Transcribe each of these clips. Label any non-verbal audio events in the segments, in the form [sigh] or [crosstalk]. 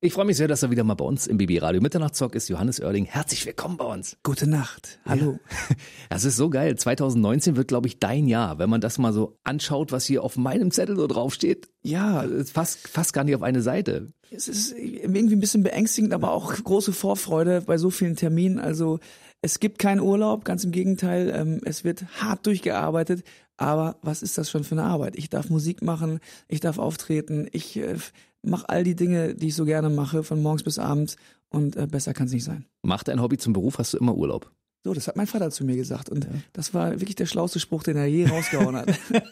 Ich freue mich sehr, dass er wieder mal bei uns im BB Radio Mitternachtszock ist. Johannes Oerling, herzlich willkommen bei uns. Gute Nacht. Hallo. Ja. [laughs] Das ist so geil. 2019 wird, glaube ich, dein Jahr. Wenn man das mal so anschaut, was hier auf meinem Zettel so draufsteht. Ja, fast, fast gar nicht auf eine Seite. Es ist irgendwie ein bisschen beängstigend, aber auch große Vorfreude bei so vielen Terminen. Also es gibt keinen Urlaub, ganz im Gegenteil. Ähm, es wird hart durchgearbeitet. Aber was ist das schon für eine Arbeit? Ich darf Musik machen, ich darf auftreten, ich mache all die Dinge, die ich so gerne mache, von morgens bis abends und äh, besser kann es nicht sein. Mach dein Hobby zum Beruf, hast du immer Urlaub. So, das hat mein Vater zu mir gesagt und ja. das war wirklich der schlauste Spruch, den er je rausgehauen hat.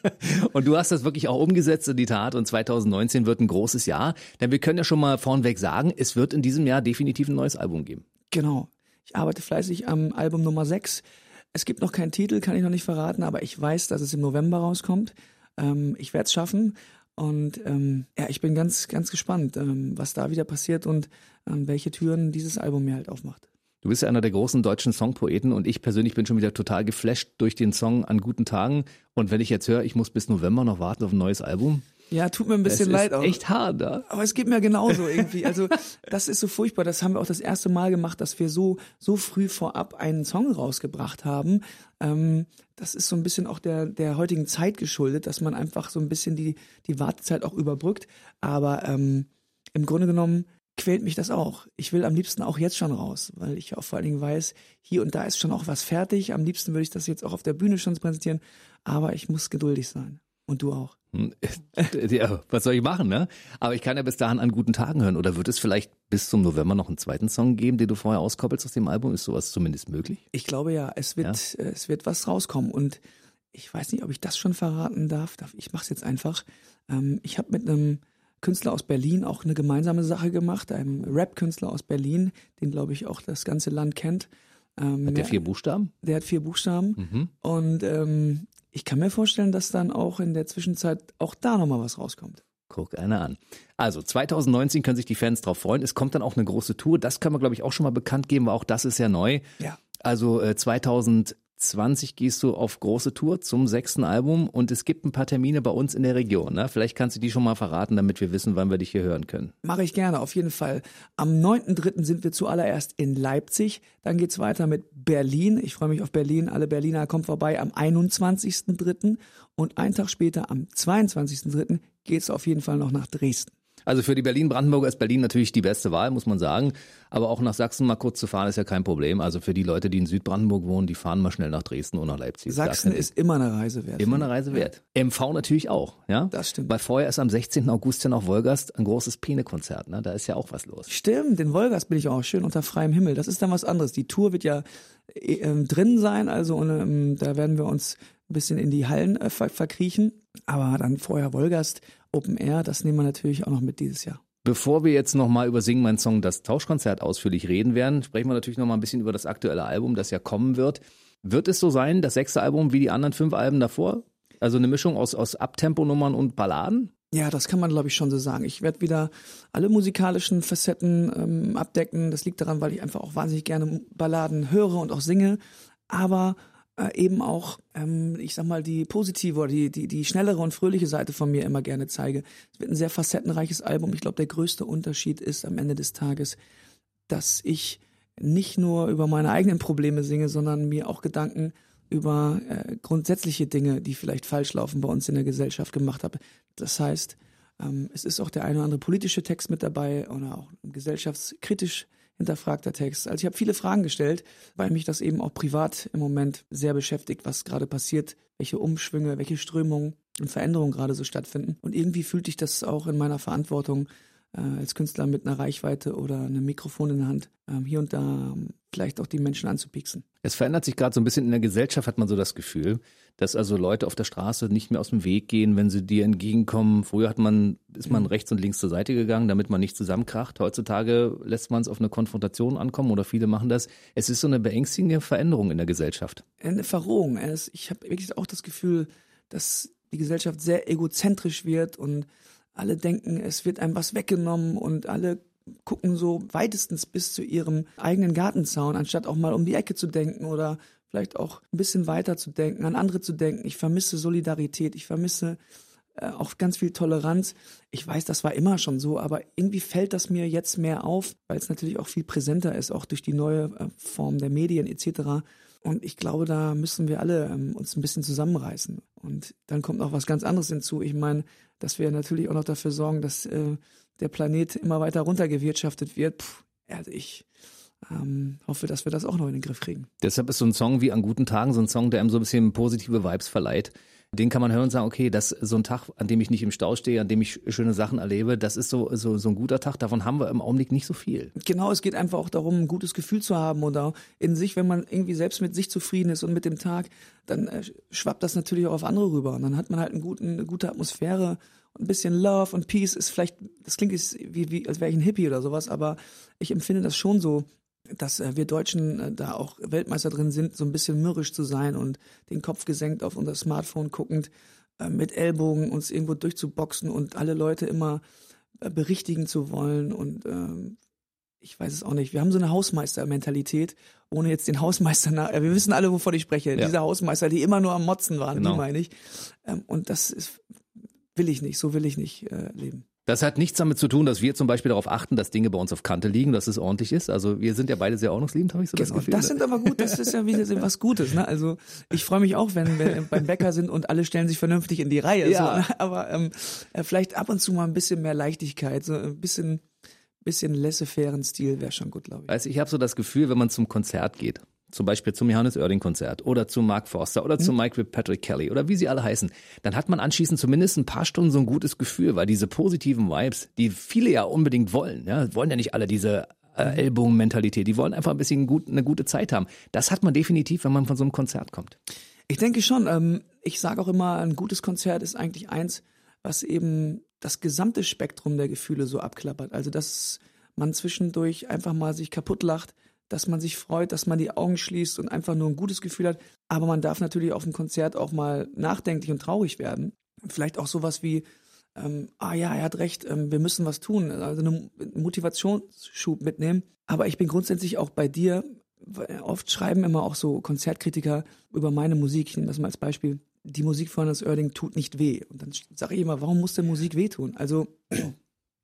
[laughs] und du hast das wirklich auch umgesetzt in die Tat und 2019 wird ein großes Jahr, denn wir können ja schon mal vornweg sagen, es wird in diesem Jahr definitiv ein neues Album geben. Genau. Ich arbeite fleißig am Album Nummer 6. Es gibt noch keinen Titel, kann ich noch nicht verraten, aber ich weiß, dass es im November rauskommt. Ähm, ich werde es schaffen und ähm, ja, ich bin ganz, ganz gespannt, ähm, was da wieder passiert und ähm, welche Türen dieses Album mir halt aufmacht. Du bist ja einer der großen deutschen Songpoeten und ich persönlich bin schon wieder total geflasht durch den Song an guten Tagen. Und wenn ich jetzt höre, ich muss bis November noch warten auf ein neues Album, ja, tut mir ein bisschen es leid ist auch. Echt hart, da. Aber es geht mir genauso irgendwie. Also das ist so furchtbar. Das haben wir auch das erste Mal gemacht, dass wir so so früh vorab einen Song rausgebracht haben. Ähm, das ist so ein bisschen auch der der heutigen Zeit geschuldet, dass man einfach so ein bisschen die die Wartezeit auch überbrückt. Aber ähm, im Grunde genommen quält mich das auch. Ich will am liebsten auch jetzt schon raus, weil ich auch vor allen Dingen weiß, hier und da ist schon auch was fertig. Am liebsten würde ich das jetzt auch auf der Bühne schon präsentieren, aber ich muss geduldig sein. Und du auch. Hm, [laughs] ja, was soll ich machen, ne? Aber ich kann ja bis dahin an guten Tagen hören. Oder wird es vielleicht bis zum November noch einen zweiten Song geben, den du vorher auskoppelst aus dem Album? Ist sowas zumindest möglich? Ich glaube ja, es wird, ja? es wird was rauskommen. Und ich weiß nicht, ob ich das schon verraten darf. Ich mach's jetzt einfach. Ähm, ich habe mit einem Künstler aus Berlin auch eine gemeinsame Sache gemacht, einem Rap-Künstler aus Berlin, den glaube ich auch das ganze Land kennt. Ähm, hat der vier Buchstaben? Der hat vier Buchstaben. Mhm. Und ähm, ich kann mir vorstellen, dass dann auch in der Zwischenzeit auch da nochmal was rauskommt. Guck einer an. Also 2019 können sich die Fans drauf freuen. Es kommt dann auch eine große Tour. Das können wir, glaube ich, auch schon mal bekannt geben, weil auch das ist ja neu. Ja. Also äh, 2000 20 gehst du auf große Tour zum sechsten Album und es gibt ein paar Termine bei uns in der Region. Ne? Vielleicht kannst du die schon mal verraten, damit wir wissen, wann wir dich hier hören können. Mache ich gerne, auf jeden Fall. Am 9.3. sind wir zuallererst in Leipzig. Dann geht's weiter mit Berlin. Ich freue mich auf Berlin. Alle Berliner kommen vorbei am 21.3. Und einen Tag später, am 22.3., geht's auf jeden Fall noch nach Dresden. Also für die Berlin-Brandenburger ist Berlin natürlich die beste Wahl, muss man sagen. Aber auch nach Sachsen mal kurz zu fahren ist ja kein Problem. Also für die Leute, die in Südbrandenburg wohnen, die fahren mal schnell nach Dresden oder nach Leipzig. Sachsen ist immer eine Reise wert. Immer eine Reise wert. Ja. MV natürlich auch, ja? Das stimmt. Weil vorher ist am 16. August ja noch Wolgast ein großes Pene-Konzert, ne? Da ist ja auch was los. Stimmt, in Wolgast bin ich auch schön unter freiem Himmel. Das ist dann was anderes. Die Tour wird ja äh, drin sein, also und, ähm, da werden wir uns ein bisschen in die Hallen äh, verkriechen. Aber dann vorher Wolgast, Open Air, das nehmen wir natürlich auch noch mit dieses Jahr. Bevor wir jetzt nochmal über Sing mein Song, das Tauschkonzert ausführlich reden werden, sprechen wir natürlich nochmal ein bisschen über das aktuelle Album, das ja kommen wird. Wird es so sein, das sechste Album wie die anderen fünf Alben davor? Also eine Mischung aus, aus Abtemponummern und Balladen? Ja, das kann man, glaube ich, schon so sagen. Ich werde wieder alle musikalischen Facetten ähm, abdecken. Das liegt daran, weil ich einfach auch wahnsinnig gerne Balladen höre und auch singe. Aber äh, eben auch, ähm, ich sag mal, die positive oder die, die, die schnellere und fröhliche Seite von mir immer gerne zeige. Es wird ein sehr facettenreiches Album. Ich glaube, der größte Unterschied ist am Ende des Tages, dass ich nicht nur über meine eigenen Probleme singe, sondern mir auch Gedanken über äh, grundsätzliche Dinge, die vielleicht falsch laufen bei uns in der Gesellschaft gemacht habe. Das heißt, ähm, es ist auch der eine oder andere politische Text mit dabei oder auch gesellschaftskritisch hinterfragter Text. Also ich habe viele Fragen gestellt, weil mich das eben auch privat im Moment sehr beschäftigt, was gerade passiert, welche Umschwünge, welche Strömungen und Veränderungen gerade so stattfinden. Und irgendwie fühlte ich das auch in meiner Verantwortung, äh, als Künstler mit einer Reichweite oder einem Mikrofon in der Hand, ähm, hier und da ähm, vielleicht auch die Menschen anzupieksen. Es verändert sich gerade so ein bisschen in der Gesellschaft, hat man so das Gefühl, dass also Leute auf der Straße nicht mehr aus dem Weg gehen, wenn sie dir entgegenkommen. Früher hat man, ist man mhm. rechts und links zur Seite gegangen, damit man nicht zusammenkracht. Heutzutage lässt man es auf eine Konfrontation ankommen oder viele machen das. Es ist so eine beängstigende Veränderung in der Gesellschaft. Eine Verrohung. Ich habe wirklich auch das Gefühl, dass die Gesellschaft sehr egozentrisch wird und alle denken, es wird einem was weggenommen und alle gucken so weitestens bis zu ihrem eigenen Gartenzaun, anstatt auch mal um die Ecke zu denken oder vielleicht auch ein bisschen weiter zu denken, an andere zu denken. Ich vermisse Solidarität, ich vermisse äh, auch ganz viel Toleranz. Ich weiß, das war immer schon so, aber irgendwie fällt das mir jetzt mehr auf, weil es natürlich auch viel präsenter ist, auch durch die neue äh, Form der Medien etc. Und ich glaube, da müssen wir alle ähm, uns ein bisschen zusammenreißen. Und dann kommt noch was ganz anderes hinzu. Ich meine, dass wir natürlich auch noch dafür sorgen, dass äh, der Planet immer weiter runtergewirtschaftet wird. Puh, also ich ähm, hoffe, dass wir das auch noch in den Griff kriegen. Deshalb ist so ein Song wie an guten Tagen so ein Song, der einem so ein bisschen positive Vibes verleiht. Den kann man hören und sagen, okay, das ist so ein Tag, an dem ich nicht im Stau stehe, an dem ich schöne Sachen erlebe, das ist so, so, so ein guter Tag. Davon haben wir im Augenblick nicht so viel. Genau, es geht einfach auch darum, ein gutes Gefühl zu haben oder in sich, wenn man irgendwie selbst mit sich zufrieden ist und mit dem Tag, dann äh, schwappt das natürlich auch auf andere rüber. Und dann hat man halt einen guten, eine gute Atmosphäre ein bisschen Love und Peace ist vielleicht, das klingt wie, wie als wäre ich ein Hippie oder sowas, aber ich empfinde das schon so, dass äh, wir Deutschen äh, da auch Weltmeister drin sind, so ein bisschen mürrisch zu sein und den Kopf gesenkt auf unser Smartphone guckend, äh, mit Ellbogen uns irgendwo durchzuboxen und alle Leute immer berichtigen zu wollen und ähm, ich weiß es auch nicht. Wir haben so eine Hausmeister-Mentalität, ohne jetzt den Hausmeister nach. Wir wissen alle, wovon ich spreche. Ja. Diese Hausmeister, die immer nur am Motzen waren, genau. die meine ich. Ähm, und das ist, will ich nicht, so will ich nicht äh, leben. Das hat nichts damit zu tun, dass wir zum Beispiel darauf achten, dass Dinge bei uns auf Kante liegen, dass es ordentlich ist. Also wir sind ja beide sehr ordnungsliebend, habe ich so genau, das Gefühl. Das sind aber gut, das ist ja wieder [laughs] was Gutes. Ne? Also ich freue mich auch, wenn wir beim Bäcker sind und alle stellen sich vernünftig in die Reihe. Ja. So, ne? Aber ähm, äh, vielleicht ab und zu mal ein bisschen mehr Leichtigkeit, so ein bisschen bisschen laissez-fairen Stil wäre schon gut, glaube ich. Also ich habe so das Gefühl, wenn man zum Konzert geht zum Beispiel zum Johannes Oerding Konzert oder zu Mark Forster oder zu mhm. Mike Patrick Kelly oder wie sie alle heißen, dann hat man anschließend zumindest ein paar Stunden so ein gutes Gefühl, weil diese positiven Vibes, die viele ja unbedingt wollen, ja, wollen ja nicht alle diese äh, mhm. Ellbogenmentalität, die wollen einfach ein bisschen gut, eine gute Zeit haben. Das hat man definitiv, wenn man von so einem Konzert kommt. Ich denke schon. Ähm, ich sage auch immer, ein gutes Konzert ist eigentlich eins, was eben das gesamte Spektrum der Gefühle so abklappert. Also dass man zwischendurch einfach mal sich kaputt lacht, dass man sich freut, dass man die Augen schließt und einfach nur ein gutes Gefühl hat. Aber man darf natürlich auf dem Konzert auch mal nachdenklich und traurig werden. Vielleicht auch sowas wie, ähm, ah ja, er hat recht, ähm, wir müssen was tun, also einen Motivationsschub mitnehmen. Aber ich bin grundsätzlich auch bei dir. Oft schreiben immer auch so Konzertkritiker über meine Musik, ich nehme das mal als Beispiel, die Musik von Hannes Oerding tut nicht weh. Und dann sage ich immer, warum muss denn Musik wehtun? Also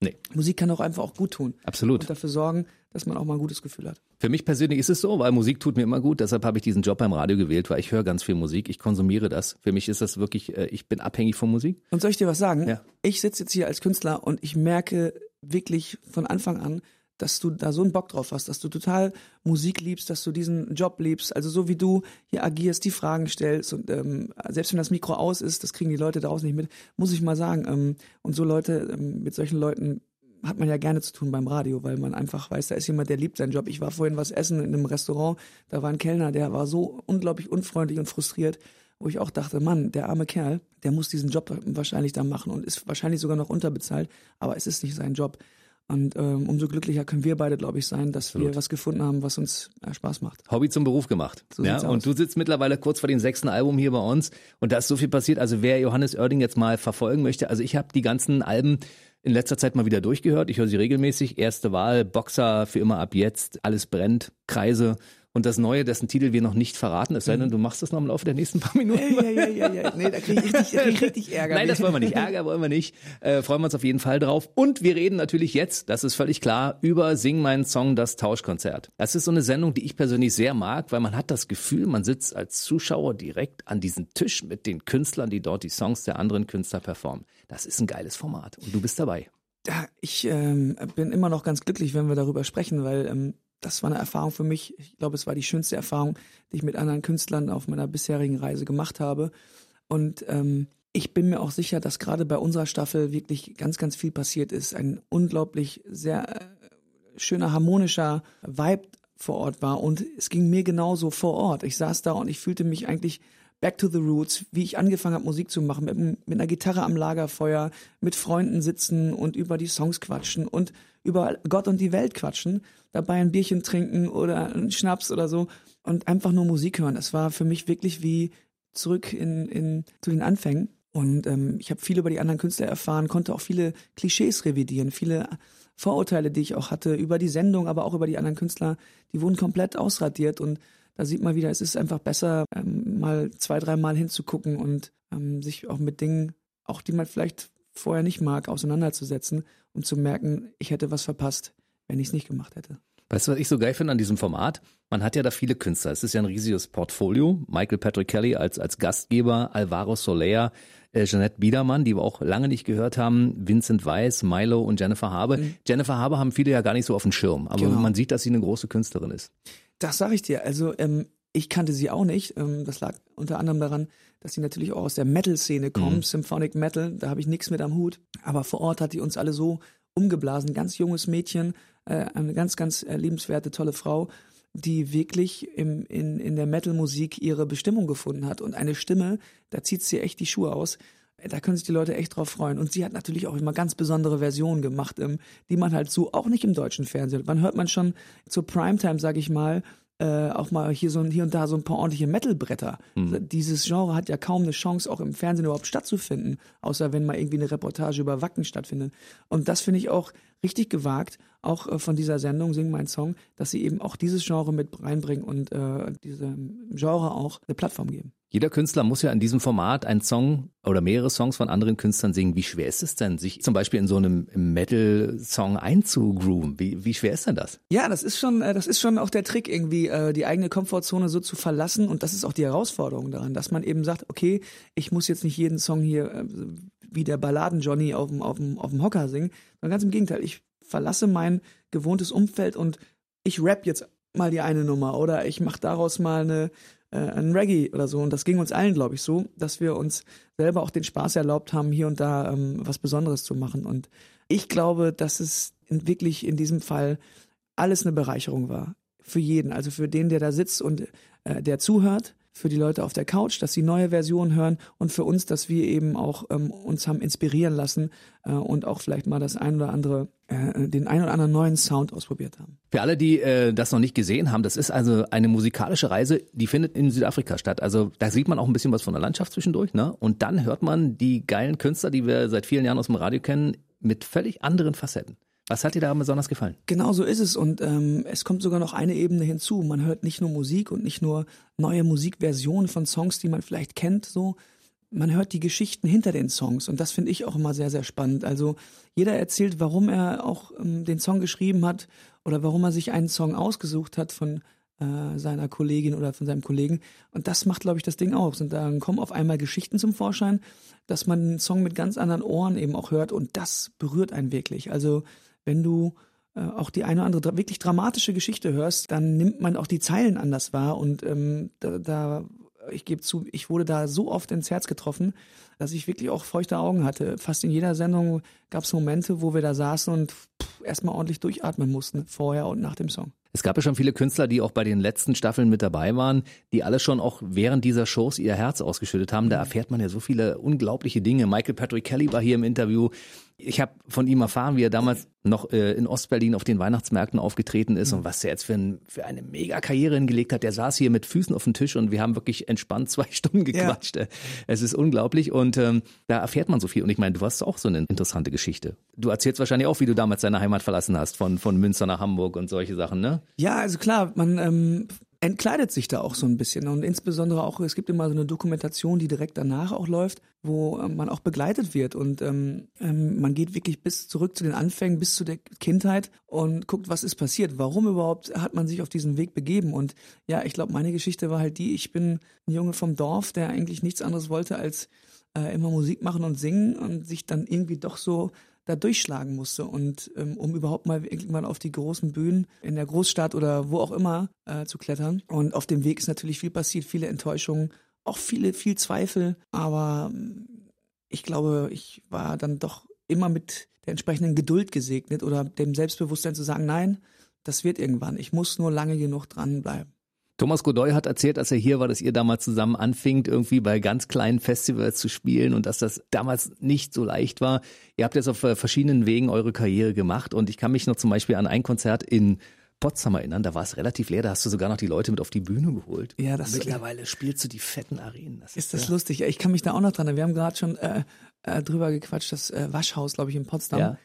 Nee. Musik kann auch einfach auch gut tun. Absolut. Und dafür sorgen, dass man auch mal ein gutes Gefühl hat. Für mich persönlich ist es so, weil Musik tut mir immer gut. Deshalb habe ich diesen Job beim Radio gewählt, weil ich höre ganz viel Musik. Ich konsumiere das. Für mich ist das wirklich, äh, ich bin abhängig von Musik. Und soll ich dir was sagen? Ja. Ich sitze jetzt hier als Künstler und ich merke wirklich von Anfang an, dass du da so einen Bock drauf hast, dass du total Musik liebst, dass du diesen Job liebst, also so wie du hier agierst, die Fragen stellst und ähm, selbst wenn das Mikro aus ist, das kriegen die Leute draußen nicht mit, muss ich mal sagen. Ähm, und so Leute, ähm, mit solchen Leuten hat man ja gerne zu tun beim Radio, weil man einfach weiß, da ist jemand, der liebt seinen Job. Ich war vorhin was essen in einem Restaurant, da war ein Kellner, der war so unglaublich unfreundlich und frustriert, wo ich auch dachte, Mann, der arme Kerl, der muss diesen Job wahrscheinlich da machen und ist wahrscheinlich sogar noch unterbezahlt, aber es ist nicht sein Job. Und ähm, umso glücklicher können wir beide, glaube ich, sein, dass Absolut. wir was gefunden haben, was uns ja, Spaß macht. Hobby zum Beruf gemacht. So ja, und du sitzt mittlerweile kurz vor dem sechsten Album hier bei uns und da ist so viel passiert. Also wer Johannes Oerding jetzt mal verfolgen möchte, also ich habe die ganzen Alben in letzter Zeit mal wieder durchgehört. Ich höre sie regelmäßig. Erste Wahl, Boxer für immer ab jetzt, alles brennt, Kreise. Und das Neue, dessen Titel wir noch nicht verraten, es sei denn, mhm. du machst das noch im Laufe der nächsten paar Minuten. Ja, ja, ja, ja. Nee, da krieg ich richtig, krieg ich richtig Ärger. Nein, das wollen wir nicht. Ärger wollen wir nicht. Äh, freuen wir uns auf jeden Fall drauf. Und wir reden natürlich jetzt, das ist völlig klar, über Sing meinen Song, das Tauschkonzert. Das ist so eine Sendung, die ich persönlich sehr mag, weil man hat das Gefühl, man sitzt als Zuschauer direkt an diesem Tisch mit den Künstlern, die dort die Songs der anderen Künstler performen. Das ist ein geiles Format. Und du bist dabei. Ja, ich ähm, bin immer noch ganz glücklich, wenn wir darüber sprechen, weil ähm, das war eine Erfahrung für mich. Ich glaube, es war die schönste Erfahrung, die ich mit anderen Künstlern auf meiner bisherigen Reise gemacht habe. Und ähm, ich bin mir auch sicher, dass gerade bei unserer Staffel wirklich ganz, ganz viel passiert ist. Ein unglaublich sehr äh, schöner, harmonischer Vibe vor Ort war. Und es ging mir genauso vor Ort. Ich saß da und ich fühlte mich eigentlich back to the roots, wie ich angefangen habe, Musik zu machen, mit, mit einer Gitarre am Lagerfeuer, mit Freunden sitzen und über die Songs quatschen und über Gott und die Welt quatschen, dabei ein Bierchen trinken oder einen Schnaps oder so und einfach nur Musik hören. Das war für mich wirklich wie zurück in, in zu den Anfängen. Und ähm, ich habe viel über die anderen Künstler erfahren, konnte auch viele Klischees revidieren, viele Vorurteile, die ich auch hatte über die Sendung, aber auch über die anderen Künstler, die wurden komplett ausradiert und da sieht man wieder, es ist einfach besser, ähm, mal zwei, dreimal hinzugucken und ähm, sich auch mit Dingen auch die man vielleicht vorher nicht mag, auseinanderzusetzen und zu merken, ich hätte was verpasst, wenn ich es nicht gemacht hätte. Weißt du, was ich so geil finde an diesem Format? Man hat ja da viele Künstler. Es ist ja ein riesiges Portfolio. Michael Patrick Kelly als, als Gastgeber, Alvaro Soler, äh, Jeanette Biedermann, die wir auch lange nicht gehört haben, Vincent Weiss, Milo und Jennifer Habe. Mhm. Jennifer Habe haben viele ja gar nicht so auf dem Schirm, aber genau. man sieht, dass sie eine große Künstlerin ist. Das sage ich dir. Also ähm, ich kannte sie auch nicht. Ähm, das lag unter anderem daran, dass sie natürlich auch aus der Metal-Szene kommt, mhm. Symphonic Metal. Da habe ich nichts mit am Hut. Aber vor Ort hat die uns alle so umgeblasen. Ganz junges Mädchen, äh, eine ganz, ganz äh, liebenswerte, tolle Frau, die wirklich im, in, in der Metal-Musik ihre Bestimmung gefunden hat. Und eine Stimme, da zieht sie echt die Schuhe aus. Da können sich die Leute echt drauf freuen. Und sie hat natürlich auch immer ganz besondere Versionen gemacht, die man halt so auch nicht im deutschen Fernsehen. Wann hört man schon zur Primetime, sag ich mal, äh, auch mal hier so hier und da so ein paar ordentliche Metalbretter. Mhm. Dieses Genre hat ja kaum eine Chance, auch im Fernsehen überhaupt stattzufinden, außer wenn mal irgendwie eine Reportage über Wacken stattfindet. Und das finde ich auch richtig gewagt, auch äh, von dieser Sendung Sing mein Song, dass sie eben auch dieses Genre mit reinbringen und äh, diesem Genre auch eine Plattform geben. Jeder Künstler muss ja in diesem Format einen Song oder mehrere Songs von anderen Künstlern singen. Wie schwer ist es denn, sich zum Beispiel in so einem Metal-Song einzugrooven? Wie, wie schwer ist denn das? Ja, das ist schon, äh, das ist schon auch der Trick, irgendwie äh, die eigene Komfortzone so zu verlassen. Und das ist auch die Herausforderung daran, dass man eben sagt, okay, ich muss jetzt nicht jeden Song hier äh, wie der Balladen-Johnny auf dem, auf, dem, auf dem Hocker singen, sondern ganz im Gegenteil, ich verlasse mein gewohntes Umfeld und ich rap jetzt mal die eine Nummer oder ich mache daraus mal eine äh, ein Reggae oder so. Und das ging uns allen, glaube ich, so, dass wir uns selber auch den Spaß erlaubt haben, hier und da ähm, was Besonderes zu machen. Und ich glaube, dass es wirklich in diesem Fall alles eine Bereicherung war. Für jeden. Also für den, der da sitzt und äh, der zuhört, für die Leute auf der Couch, dass sie neue Versionen hören und für uns, dass wir eben auch ähm, uns haben inspirieren lassen äh, und auch vielleicht mal das ein oder andere, äh, den ein oder anderen neuen Sound ausprobiert haben. Für alle, die äh, das noch nicht gesehen haben, das ist also eine musikalische Reise, die findet in Südafrika statt. Also da sieht man auch ein bisschen was von der Landschaft zwischendurch, ne? Und dann hört man die geilen Künstler, die wir seit vielen Jahren aus dem Radio kennen, mit völlig anderen Facetten. Was hat dir da besonders gefallen? Genau so ist es und ähm, es kommt sogar noch eine Ebene hinzu. Man hört nicht nur Musik und nicht nur neue Musikversionen von Songs, die man vielleicht kennt, so. Man hört die Geschichten hinter den Songs und das finde ich auch immer sehr, sehr spannend. Also jeder erzählt, warum er auch ähm, den Song geschrieben hat oder warum er sich einen Song ausgesucht hat von äh, seiner Kollegin oder von seinem Kollegen. Und das macht, glaube ich, das Ding aus. Und dann kommen auf einmal Geschichten zum Vorschein, dass man den Song mit ganz anderen Ohren eben auch hört und das berührt einen wirklich. Also wenn du äh, auch die eine oder andere wirklich dramatische Geschichte hörst, dann nimmt man auch die Zeilen anders wahr und ähm, da, da ich gebe zu, ich wurde da so oft ins Herz getroffen, dass ich wirklich auch feuchte Augen hatte. Fast in jeder Sendung gab es Momente, wo wir da saßen und erstmal ordentlich durchatmen mussten, vorher und nach dem Song. Es gab ja schon viele Künstler, die auch bei den letzten Staffeln mit dabei waren, die alle schon auch während dieser Shows ihr Herz ausgeschüttet haben. Da erfährt man ja so viele unglaubliche Dinge. Michael Patrick Kelly war hier im Interview. Ich habe von ihm erfahren, wie er damals noch äh, in Ostberlin auf den Weihnachtsmärkten aufgetreten ist mhm. und was er jetzt für, ein, für eine Mega-Karriere hingelegt hat. Der saß hier mit Füßen auf dem Tisch und wir haben wirklich entspannt [laughs] zwei Stunden gequatscht. Ja. Es ist unglaublich und ähm, da erfährt man so viel. Und ich meine, du hast auch so eine interessante Geschichte. Du erzählst wahrscheinlich auch, wie du damals deine Heimat verlassen hast, von, von Münster nach Hamburg und solche Sachen, ne? Ja, also klar, man ähm, entkleidet sich da auch so ein bisschen. Und insbesondere auch, es gibt immer so eine Dokumentation, die direkt danach auch läuft, wo ähm, man auch begleitet wird. Und ähm, ähm, man geht wirklich bis zurück zu den Anfängen, bis zu der Kindheit und guckt, was ist passiert. Warum überhaupt hat man sich auf diesen Weg begeben? Und ja, ich glaube, meine Geschichte war halt die, ich bin ein Junge vom Dorf, der eigentlich nichts anderes wollte, als äh, immer Musik machen und singen und sich dann irgendwie doch so da durchschlagen musste und ähm, um überhaupt mal irgendwann auf die großen Bühnen in der Großstadt oder wo auch immer äh, zu klettern. Und auf dem Weg ist natürlich viel passiert, viele Enttäuschungen, auch viele, viel Zweifel, aber ähm, ich glaube, ich war dann doch immer mit der entsprechenden Geduld gesegnet oder dem Selbstbewusstsein zu sagen, nein, das wird irgendwann. Ich muss nur lange genug dranbleiben. Thomas Godoy hat erzählt, als er hier war, dass ihr damals zusammen anfingt, irgendwie bei ganz kleinen Festivals zu spielen und dass das damals nicht so leicht war. Ihr habt jetzt auf äh, verschiedenen Wegen eure Karriere gemacht und ich kann mich noch zum Beispiel an ein Konzert in Potsdam erinnern, da war es relativ leer, da hast du sogar noch die Leute mit auf die Bühne geholt. Ja, das mittlerweile spielst du die fetten Arenen. Das ist, ist das ja. lustig? Ich kann mich da auch noch dran. Wir haben gerade schon äh, äh, drüber gequatscht, das äh, Waschhaus, glaube ich, in Potsdam. Ja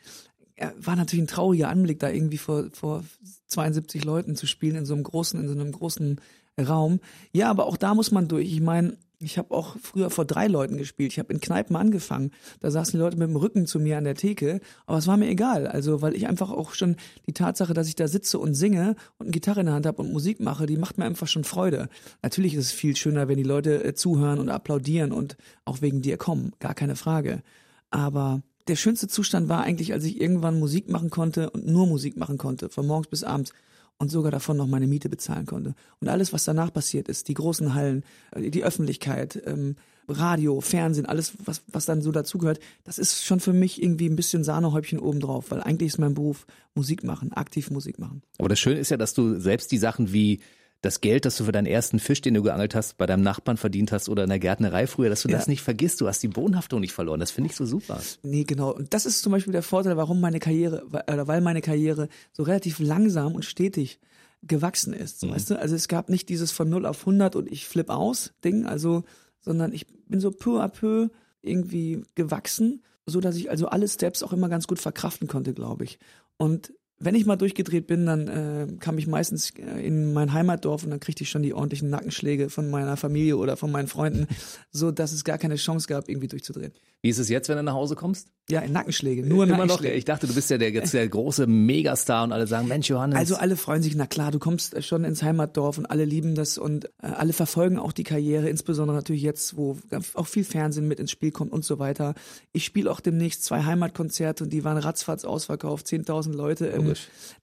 war natürlich ein trauriger Anblick, da irgendwie vor, vor 72 Leuten zu spielen in so einem großen, in so einem großen Raum. Ja, aber auch da muss man durch. Ich meine, Ich habe auch früher vor drei Leuten gespielt. Ich habe in Kneipen angefangen. Da saßen die Leute mit dem Rücken zu mir an der Theke. Aber es war mir egal. Also, weil ich einfach auch schon die Tatsache, dass ich da sitze und singe und eine Gitarre in der Hand habe und Musik mache, die macht mir einfach schon Freude. Natürlich ist es viel schöner, wenn die Leute äh, zuhören und applaudieren und auch wegen dir kommen. Gar keine Frage. Aber der schönste Zustand war eigentlich, als ich irgendwann Musik machen konnte und nur Musik machen konnte, von morgens bis abends und sogar davon noch meine Miete bezahlen konnte. Und alles, was danach passiert ist, die großen Hallen, äh, die Öffentlichkeit, ähm, Radio, Fernsehen, alles, was, was dann so dazugehört, das ist schon für mich irgendwie ein bisschen Sahnehäubchen obendrauf, weil eigentlich ist mein Beruf Musik machen, aktiv Musik machen. Aber das Schöne ist ja, dass du selbst die Sachen wie das Geld, das du für deinen ersten Fisch, den du geangelt hast, bei deinem Nachbarn verdient hast oder in der Gärtnerei früher, dass du ja. das nicht vergisst. Du hast die Bodenhaftung nicht verloren. Das finde ich so super. Nee, genau. Und das ist zum Beispiel der Vorteil, warum meine Karriere, oder weil meine Karriere so relativ langsam und stetig gewachsen ist. Mhm. Weißt du? Also es gab nicht dieses von 0 auf 100 und ich flip aus Ding, also, sondern ich bin so peu à peu irgendwie gewachsen, so dass ich also alle Steps auch immer ganz gut verkraften konnte, glaube ich. Und wenn ich mal durchgedreht bin, dann äh, kam ich meistens äh, in mein Heimatdorf und dann kriegte ich schon die ordentlichen Nackenschläge von meiner Familie oder von meinen Freunden, [laughs] so dass es gar keine Chance gab, irgendwie durchzudrehen. Wie ist es jetzt, wenn du nach Hause kommst? Ja, in Nackenschläge, nur Immer Nackenschläge. Noch, ich dachte, du bist ja der, jetzt [laughs] der große Megastar und alle sagen, Mensch, Johannes. Also alle freuen sich, na klar, du kommst schon ins Heimatdorf und alle lieben das und äh, alle verfolgen auch die Karriere, insbesondere natürlich jetzt, wo auch viel Fernsehen mit ins Spiel kommt und so weiter. Ich spiele auch demnächst zwei Heimatkonzerte und die waren ratzfatz ausverkauft, 10.000 Leute. Ähm,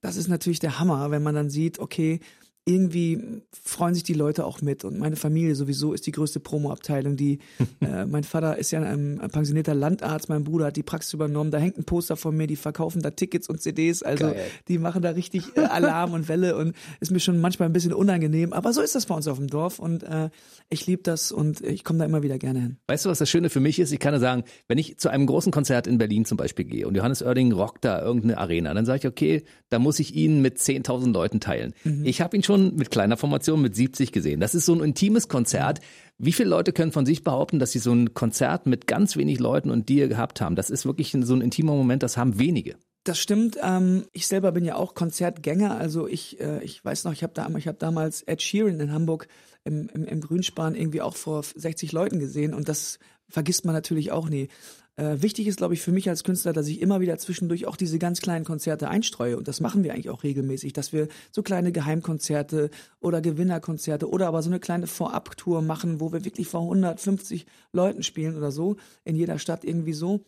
das ist natürlich der Hammer, wenn man dann sieht, okay, irgendwie freuen sich die Leute auch mit und meine Familie sowieso ist die größte Promo-Abteilung. Die, [laughs] äh, mein Vater ist ja ein, ein, pensionierter Landarzt, mein Bruder hat die Praxis übernommen. Da hängt ein Poster von mir, die verkaufen da Tickets und CDs, also Geil. die machen da richtig äh, Alarm und Welle und ist mir schon manchmal ein bisschen unangenehm, aber so ist das bei uns auf dem Dorf und äh, ich liebe das und ich komme da immer wieder gerne hin. Weißt du, was das Schöne für mich ist? Ich kann nur sagen, wenn ich zu einem großen Konzert in Berlin zum Beispiel gehe und Johannes Oerding rockt da irgendeine Arena, dann sage ich, okay, da muss ich ihn mit 10.000 Leuten teilen. Mhm. Ich habe ihn schon schon mit kleiner Formation mit 70 gesehen. Das ist so ein intimes Konzert. Wie viele Leute können von sich behaupten, dass sie so ein Konzert mit ganz wenig Leuten und dir gehabt haben? Das ist wirklich so ein intimer Moment, das haben wenige. Das stimmt. Ähm, ich selber bin ja auch Konzertgänger. Also ich, äh, ich weiß noch, ich habe da, hab damals Ed Sheeran in Hamburg im, im, im Grünspan irgendwie auch vor 60 Leuten gesehen und das vergisst man natürlich auch nie. Äh, wichtig ist, glaube ich, für mich als Künstler, dass ich immer wieder zwischendurch auch diese ganz kleinen Konzerte einstreue. Und das machen wir eigentlich auch regelmäßig, dass wir so kleine Geheimkonzerte oder Gewinnerkonzerte oder aber so eine kleine Vorabtour machen, wo wir wirklich vor 150 Leuten spielen oder so, in jeder Stadt irgendwie so,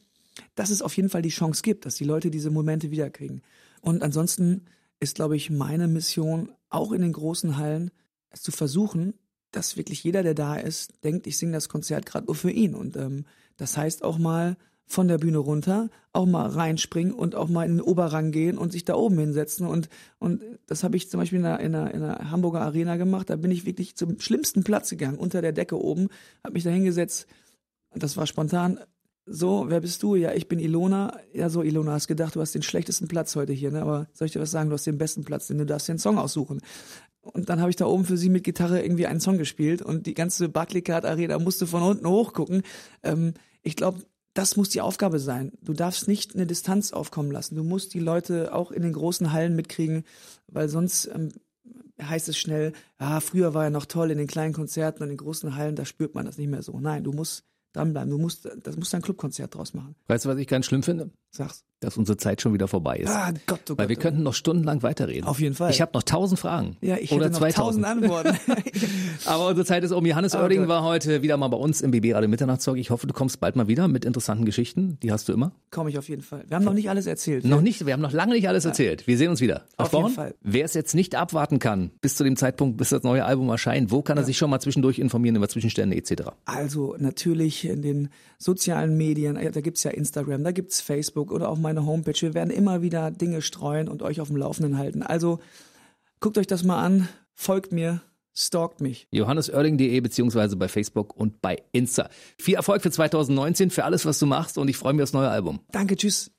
dass es auf jeden Fall die Chance gibt, dass die Leute diese Momente wiederkriegen. Und ansonsten ist, glaube ich, meine Mission, auch in den großen Hallen, es zu versuchen, dass wirklich jeder, der da ist, denkt, ich singe das Konzert gerade nur für ihn. Und ähm, das heißt auch mal von der Bühne runter, auch mal reinspringen und auch mal in den Oberrang gehen und sich da oben hinsetzen. Und, und das habe ich zum Beispiel in der, in, der, in der Hamburger Arena gemacht. Da bin ich wirklich zum schlimmsten Platz gegangen, unter der Decke oben, habe mich da hingesetzt. Das war spontan. So, wer bist du? Ja, ich bin Ilona. Ja, so, Ilona, hast gedacht, du hast den schlechtesten Platz heute hier, ne? Aber soll ich dir was sagen? Du hast den besten Platz, denn du darfst den Song aussuchen. Und dann habe ich da oben für sie mit Gitarre irgendwie einen Song gespielt und die ganze Barclaycard Arena musste von unten hochgucken. Ähm, ich glaube, das muss die Aufgabe sein. Du darfst nicht eine Distanz aufkommen lassen. Du musst die Leute auch in den großen Hallen mitkriegen, weil sonst ähm, heißt es schnell, ja, früher war er noch toll in den kleinen Konzerten und in den großen Hallen, da spürt man das nicht mehr so. Nein, du musst dranbleiben. Du musst, das musst ein Clubkonzert draus machen. Weißt du, was ich ganz schlimm finde? Sag's. Dass unsere Zeit schon wieder vorbei ist. Ah, Gott, oh Gott. Weil wir oh könnten noch stundenlang weiterreden. Auf jeden Fall. Ich habe noch tausend Fragen. Ja, ich Oder hätte noch tausend Antworten. [laughs] Aber unsere Zeit ist um. Johannes oh Oerding war heute wieder mal bei uns im BB Radio Mitternachtszeug. Ich hoffe, du kommst bald mal wieder mit interessanten Geschichten. Die hast du immer. Komme ich auf jeden Fall. Wir haben noch nicht alles erzählt. Noch nicht, wir haben noch lange nicht alles ja. erzählt. Wir sehen uns wieder. Auf jeden Fall. Wer es jetzt nicht abwarten kann, bis zu dem Zeitpunkt, bis das neue Album erscheint, wo kann ja. er sich schon mal zwischendurch informieren über Zwischenstände etc.? Also natürlich in den sozialen Medien, da gibt's ja Instagram, da gibt's Facebook oder auch meine Homepage. Wir werden immer wieder Dinge streuen und euch auf dem Laufenden halten. Also guckt euch das mal an, folgt mir, stalkt mich. JohannesOerling.de beziehungsweise bei Facebook und bei Insta. Viel Erfolg für 2019, für alles, was du machst und ich freue mich aufs neue Album. Danke, tschüss.